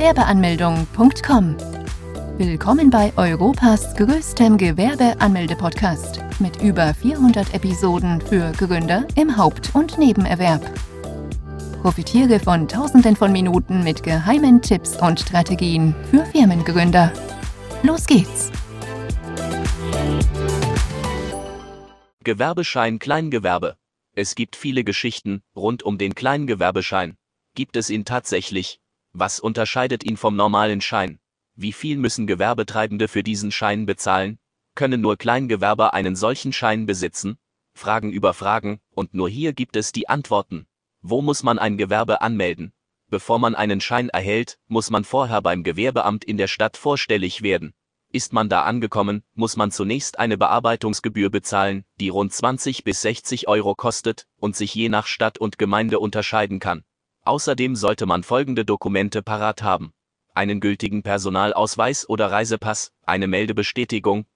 Gewerbeanmeldung.com. Willkommen bei Europas größtem Gewerbeanmelde-Podcast mit über 400 Episoden für Gründer im Haupt- und Nebenerwerb. Profitiere von Tausenden von Minuten mit geheimen Tipps und Strategien für Firmengründer. Los geht's! Gewerbeschein Kleingewerbe. Es gibt viele Geschichten rund um den Kleingewerbeschein. Gibt es ihn tatsächlich? Was unterscheidet ihn vom normalen Schein? Wie viel müssen Gewerbetreibende für diesen Schein bezahlen? Können nur Kleingewerber einen solchen Schein besitzen? Fragen über Fragen, und nur hier gibt es die Antworten. Wo muss man ein Gewerbe anmelden? Bevor man einen Schein erhält, muss man vorher beim Gewerbeamt in der Stadt vorstellig werden. Ist man da angekommen, muss man zunächst eine Bearbeitungsgebühr bezahlen, die rund 20 bis 60 Euro kostet und sich je nach Stadt und Gemeinde unterscheiden kann. Außerdem sollte man folgende Dokumente parat haben. Einen gültigen Personalausweis oder Reisepass, eine Meldebestätigung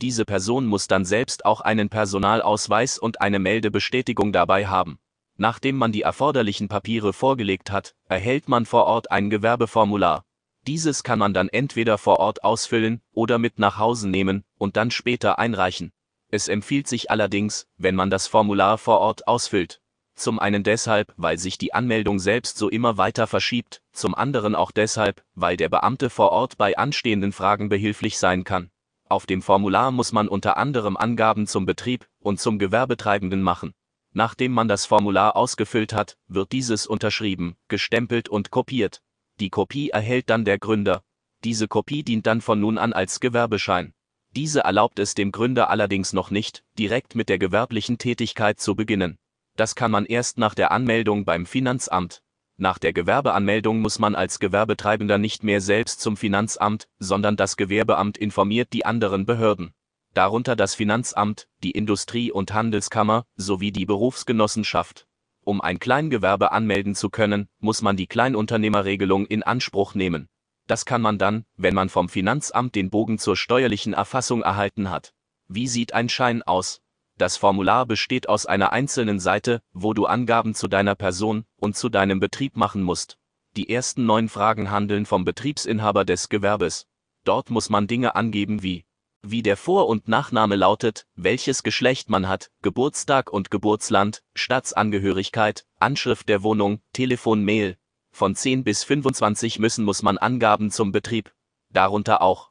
diese Person muss dann selbst auch einen Personalausweis und eine Meldebestätigung dabei haben. Nachdem man die erforderlichen Papiere vorgelegt hat, erhält man vor Ort ein Gewerbeformular. Dieses kann man dann entweder vor Ort ausfüllen oder mit nach Hause nehmen und dann später einreichen. Es empfiehlt sich allerdings, wenn man das Formular vor Ort ausfüllt. Zum einen deshalb, weil sich die Anmeldung selbst so immer weiter verschiebt, zum anderen auch deshalb, weil der Beamte vor Ort bei anstehenden Fragen behilflich sein kann. Auf dem Formular muss man unter anderem Angaben zum Betrieb und zum Gewerbetreibenden machen. Nachdem man das Formular ausgefüllt hat, wird dieses unterschrieben, gestempelt und kopiert. Die Kopie erhält dann der Gründer. Diese Kopie dient dann von nun an als Gewerbeschein. Diese erlaubt es dem Gründer allerdings noch nicht, direkt mit der gewerblichen Tätigkeit zu beginnen. Das kann man erst nach der Anmeldung beim Finanzamt. Nach der Gewerbeanmeldung muss man als Gewerbetreibender nicht mehr selbst zum Finanzamt, sondern das Gewerbeamt informiert die anderen Behörden. Darunter das Finanzamt, die Industrie- und Handelskammer sowie die Berufsgenossenschaft. Um ein Kleingewerbe anmelden zu können, muss man die Kleinunternehmerregelung in Anspruch nehmen. Das kann man dann, wenn man vom Finanzamt den Bogen zur steuerlichen Erfassung erhalten hat. Wie sieht ein Schein aus? Das Formular besteht aus einer einzelnen Seite, wo du Angaben zu deiner Person und zu deinem Betrieb machen musst. Die ersten neun Fragen handeln vom Betriebsinhaber des Gewerbes. Dort muss man Dinge angeben wie wie der Vor- und Nachname lautet, welches Geschlecht man hat, Geburtstag und Geburtsland, Staatsangehörigkeit, Anschrift der Wohnung, Telefon, Mail. Von 10 bis 25 müssen muss man Angaben zum Betrieb. Darunter auch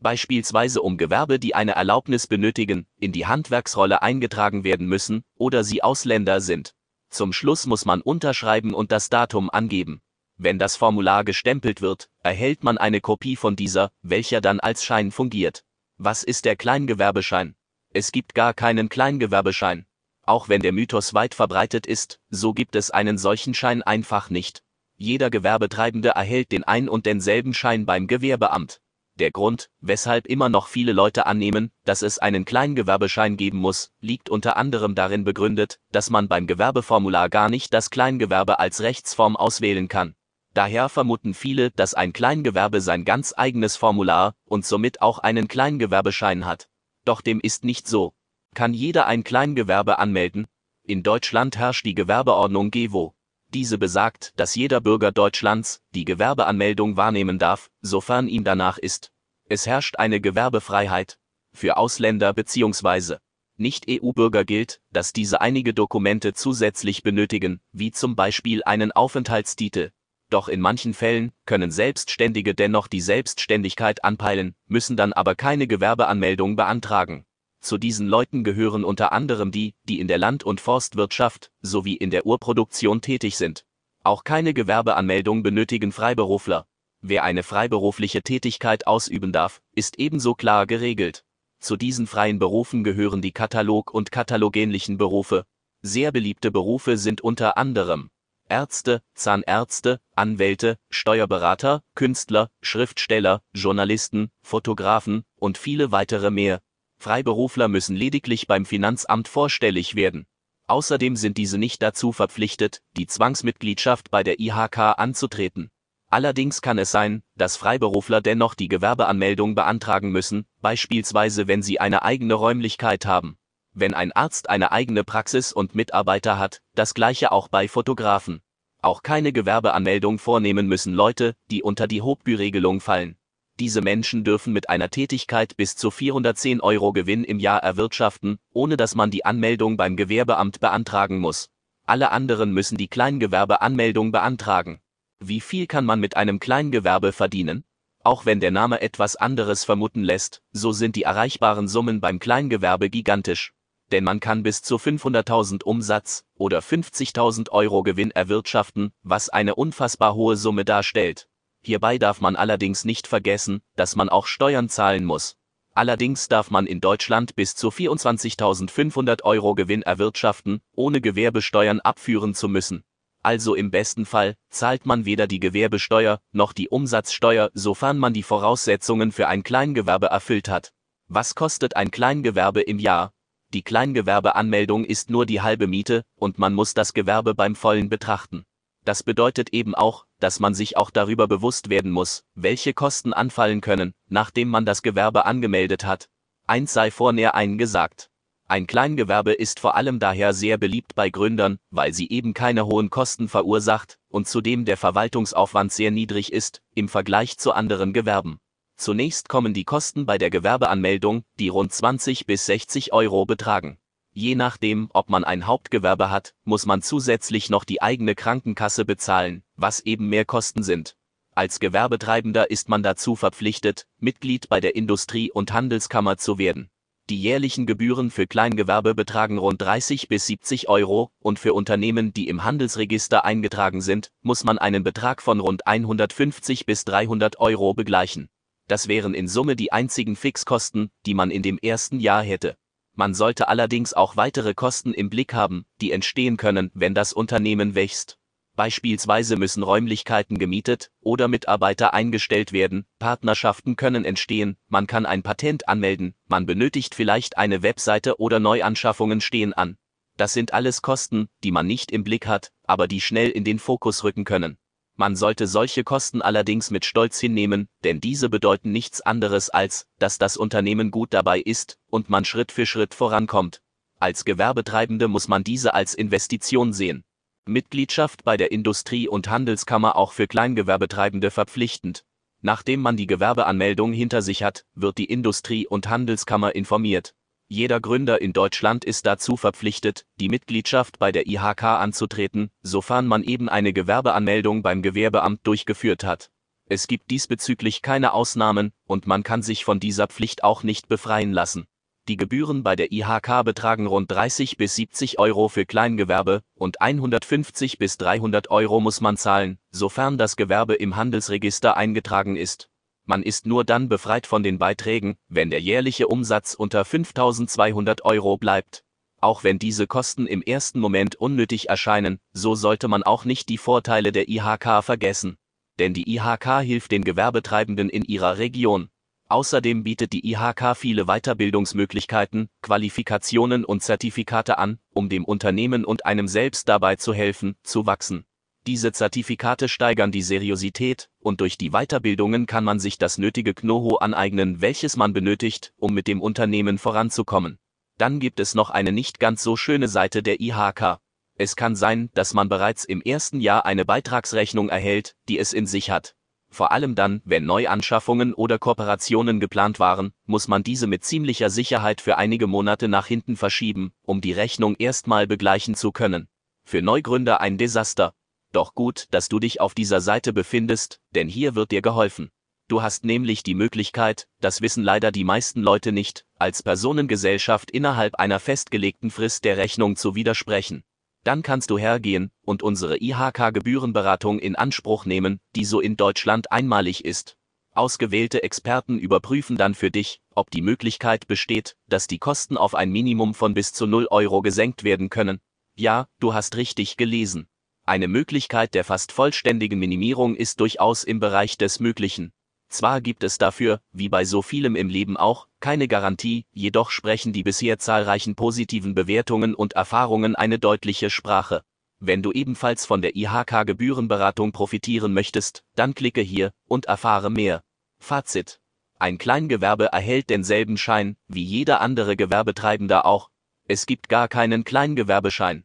beispielsweise um Gewerbe, die eine Erlaubnis benötigen, in die Handwerksrolle eingetragen werden müssen oder sie Ausländer sind. Zum Schluss muss man unterschreiben und das Datum angeben. Wenn das Formular gestempelt wird, erhält man eine Kopie von dieser, welcher dann als Schein fungiert. Was ist der Kleingewerbeschein? Es gibt gar keinen Kleingewerbeschein. Auch wenn der Mythos weit verbreitet ist, so gibt es einen solchen Schein einfach nicht. Jeder Gewerbetreibende erhält den ein und denselben Schein beim Gewerbeamt. Der Grund, weshalb immer noch viele Leute annehmen, dass es einen Kleingewerbeschein geben muss, liegt unter anderem darin begründet, dass man beim Gewerbeformular gar nicht das Kleingewerbe als Rechtsform auswählen kann. Daher vermuten viele, dass ein Kleingewerbe sein ganz eigenes Formular und somit auch einen Kleingewerbeschein hat. Doch dem ist nicht so. Kann jeder ein Kleingewerbe anmelden? In Deutschland herrscht die Gewerbeordnung GEWO. Diese besagt, dass jeder Bürger Deutschlands die Gewerbeanmeldung wahrnehmen darf, sofern ihm danach ist. Es herrscht eine Gewerbefreiheit. Für Ausländer bzw. Nicht-EU-Bürger gilt, dass diese einige Dokumente zusätzlich benötigen, wie zum Beispiel einen Aufenthaltstitel. Doch in manchen Fällen können Selbstständige dennoch die Selbstständigkeit anpeilen, müssen dann aber keine Gewerbeanmeldung beantragen. Zu diesen Leuten gehören unter anderem die, die in der Land- und Forstwirtschaft sowie in der Urproduktion tätig sind. Auch keine Gewerbeanmeldung benötigen Freiberufler. Wer eine freiberufliche Tätigkeit ausüben darf, ist ebenso klar geregelt. Zu diesen freien Berufen gehören die Katalog- und katalogähnlichen Berufe. Sehr beliebte Berufe sind unter anderem Ärzte, Zahnärzte, Anwälte, Steuerberater, Künstler, Schriftsteller, Journalisten, Fotografen und viele weitere mehr. Freiberufler müssen lediglich beim Finanzamt vorstellig werden. Außerdem sind diese nicht dazu verpflichtet, die Zwangsmitgliedschaft bei der IHK anzutreten. Allerdings kann es sein, dass Freiberufler dennoch die Gewerbeanmeldung beantragen müssen, beispielsweise wenn sie eine eigene Räumlichkeit haben wenn ein Arzt eine eigene Praxis und Mitarbeiter hat, das gleiche auch bei Fotografen. Auch keine Gewerbeanmeldung vornehmen müssen Leute, die unter die Hauptbüregelung fallen. Diese Menschen dürfen mit einer Tätigkeit bis zu 410 Euro Gewinn im Jahr erwirtschaften, ohne dass man die Anmeldung beim Gewerbeamt beantragen muss. Alle anderen müssen die Kleingewerbeanmeldung beantragen. Wie viel kann man mit einem Kleingewerbe verdienen? Auch wenn der Name etwas anderes vermuten lässt, so sind die erreichbaren Summen beim Kleingewerbe gigantisch denn man kann bis zu 500.000 Umsatz oder 50.000 Euro Gewinn erwirtschaften, was eine unfassbar hohe Summe darstellt. Hierbei darf man allerdings nicht vergessen, dass man auch Steuern zahlen muss. Allerdings darf man in Deutschland bis zu 24.500 Euro Gewinn erwirtschaften, ohne Gewerbesteuern abführen zu müssen. Also im besten Fall zahlt man weder die Gewerbesteuer noch die Umsatzsteuer, sofern man die Voraussetzungen für ein Kleingewerbe erfüllt hat. Was kostet ein Kleingewerbe im Jahr? Die Kleingewerbeanmeldung ist nur die halbe Miete und man muss das Gewerbe beim vollen betrachten. Das bedeutet eben auch, dass man sich auch darüber bewusst werden muss, welche Kosten anfallen können, nachdem man das Gewerbe angemeldet hat. Eins sei vornäher eingesagt. Ein Kleingewerbe ist vor allem daher sehr beliebt bei Gründern, weil sie eben keine hohen Kosten verursacht und zudem der Verwaltungsaufwand sehr niedrig ist im Vergleich zu anderen Gewerben. Zunächst kommen die Kosten bei der Gewerbeanmeldung, die rund 20 bis 60 Euro betragen. Je nachdem, ob man ein Hauptgewerbe hat, muss man zusätzlich noch die eigene Krankenkasse bezahlen, was eben mehr Kosten sind. Als Gewerbetreibender ist man dazu verpflichtet, Mitglied bei der Industrie- und Handelskammer zu werden. Die jährlichen Gebühren für Kleingewerbe betragen rund 30 bis 70 Euro und für Unternehmen, die im Handelsregister eingetragen sind, muss man einen Betrag von rund 150 bis 300 Euro begleichen. Das wären in Summe die einzigen Fixkosten, die man in dem ersten Jahr hätte. Man sollte allerdings auch weitere Kosten im Blick haben, die entstehen können, wenn das Unternehmen wächst. Beispielsweise müssen Räumlichkeiten gemietet oder Mitarbeiter eingestellt werden, Partnerschaften können entstehen, man kann ein Patent anmelden, man benötigt vielleicht eine Webseite oder Neuanschaffungen stehen an. Das sind alles Kosten, die man nicht im Blick hat, aber die schnell in den Fokus rücken können. Man sollte solche Kosten allerdings mit Stolz hinnehmen, denn diese bedeuten nichts anderes als, dass das Unternehmen gut dabei ist und man Schritt für Schritt vorankommt. Als Gewerbetreibende muss man diese als Investition sehen. Mitgliedschaft bei der Industrie- und Handelskammer auch für Kleingewerbetreibende verpflichtend. Nachdem man die Gewerbeanmeldung hinter sich hat, wird die Industrie- und Handelskammer informiert. Jeder Gründer in Deutschland ist dazu verpflichtet, die Mitgliedschaft bei der IHK anzutreten, sofern man eben eine Gewerbeanmeldung beim Gewerbeamt durchgeführt hat. Es gibt diesbezüglich keine Ausnahmen und man kann sich von dieser Pflicht auch nicht befreien lassen. Die Gebühren bei der IHK betragen rund 30 bis 70 Euro für Kleingewerbe und 150 bis 300 Euro muss man zahlen, sofern das Gewerbe im Handelsregister eingetragen ist. Man ist nur dann befreit von den Beiträgen, wenn der jährliche Umsatz unter 5200 Euro bleibt. Auch wenn diese Kosten im ersten Moment unnötig erscheinen, so sollte man auch nicht die Vorteile der IHK vergessen. Denn die IHK hilft den Gewerbetreibenden in ihrer Region. Außerdem bietet die IHK viele Weiterbildungsmöglichkeiten, Qualifikationen und Zertifikate an, um dem Unternehmen und einem selbst dabei zu helfen, zu wachsen. Diese Zertifikate steigern die Seriosität, und durch die Weiterbildungen kann man sich das nötige Know-how aneignen, welches man benötigt, um mit dem Unternehmen voranzukommen. Dann gibt es noch eine nicht ganz so schöne Seite der IHK. Es kann sein, dass man bereits im ersten Jahr eine Beitragsrechnung erhält, die es in sich hat. Vor allem dann, wenn Neuanschaffungen oder Kooperationen geplant waren, muss man diese mit ziemlicher Sicherheit für einige Monate nach hinten verschieben, um die Rechnung erstmal begleichen zu können. Für Neugründer ein Desaster. Doch gut, dass du dich auf dieser Seite befindest, denn hier wird dir geholfen. Du hast nämlich die Möglichkeit, das wissen leider die meisten Leute nicht, als Personengesellschaft innerhalb einer festgelegten Frist der Rechnung zu widersprechen. Dann kannst du hergehen und unsere IHK-Gebührenberatung in Anspruch nehmen, die so in Deutschland einmalig ist. Ausgewählte Experten überprüfen dann für dich, ob die Möglichkeit besteht, dass die Kosten auf ein Minimum von bis zu 0 Euro gesenkt werden können. Ja, du hast richtig gelesen. Eine Möglichkeit der fast vollständigen Minimierung ist durchaus im Bereich des Möglichen. Zwar gibt es dafür, wie bei so vielem im Leben auch, keine Garantie, jedoch sprechen die bisher zahlreichen positiven Bewertungen und Erfahrungen eine deutliche Sprache. Wenn du ebenfalls von der IHK Gebührenberatung profitieren möchtest, dann klicke hier und erfahre mehr. Fazit. Ein Kleingewerbe erhält denselben Schein wie jeder andere Gewerbetreibender auch. Es gibt gar keinen Kleingewerbeschein.